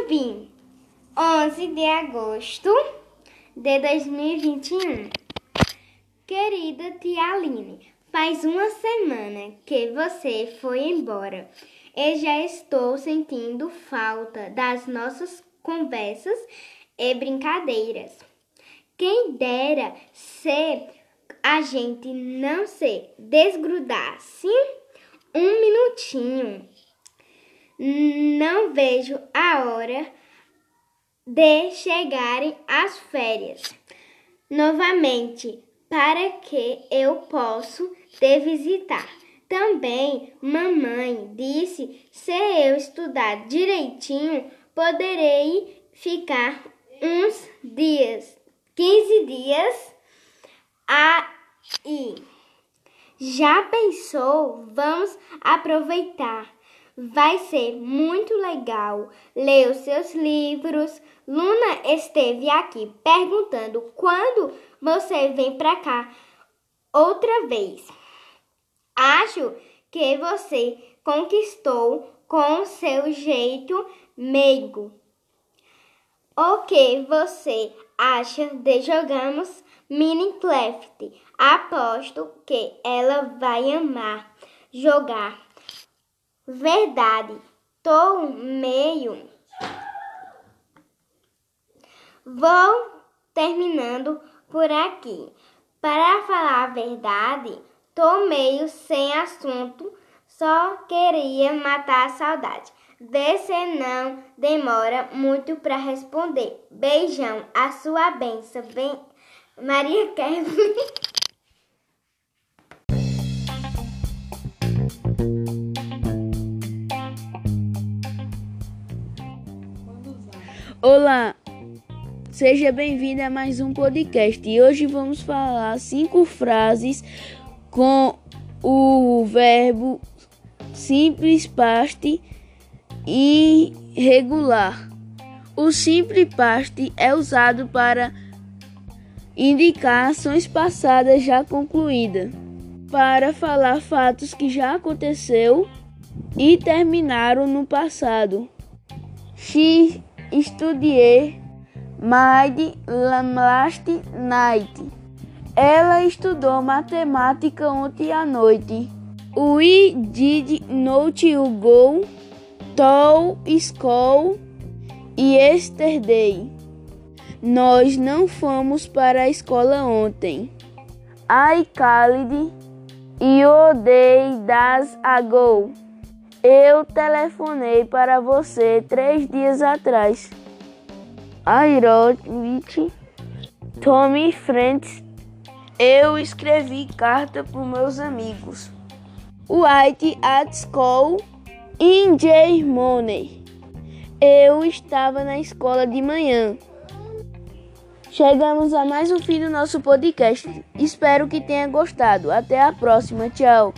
Subim, 11 de agosto de 2021. Querida tia Aline, faz uma semana que você foi embora e já estou sentindo falta das nossas conversas e brincadeiras. Quem dera se a gente não se desgrudasse um minutinho. Não vejo a hora de chegarem as férias novamente para que eu possa te visitar. Também mamãe disse se eu estudar direitinho poderei ficar uns dias, 15 dias aí. Já pensou? Vamos aproveitar. Vai ser muito legal ler os seus livros. Luna esteve aqui perguntando quando você vem para cá outra vez. Acho que você conquistou com seu jeito meigo. O que você acha de jogarmos Minecraft? Aposto que ela vai amar jogar. Verdade, tô meio. Vou terminando por aqui. Para falar a verdade, tô meio sem assunto, só queria matar a saudade. Vê se não demora muito para responder. Beijão, a sua benção. Vem, Maria Kevin. Olá, seja bem-vindo a mais um podcast. E hoje vamos falar cinco frases com o verbo simples past e regular. O simples past é usado para indicar ações passadas já concluídas, para falar fatos que já aconteceu e terminaram no passado. She Estudie Maid last night. Ela estudou matemática ontem à noite. We did not go to school yesterday. Nós não fomos para a escola ontem. I called you days ago. Eu telefonei para você três dias atrás. It Tommy Friends. Eu escrevi carta para meus amigos. White at school in Money. Eu estava na escola de manhã. Chegamos a mais um fim do nosso podcast. Espero que tenha gostado. Até a próxima. Tchau.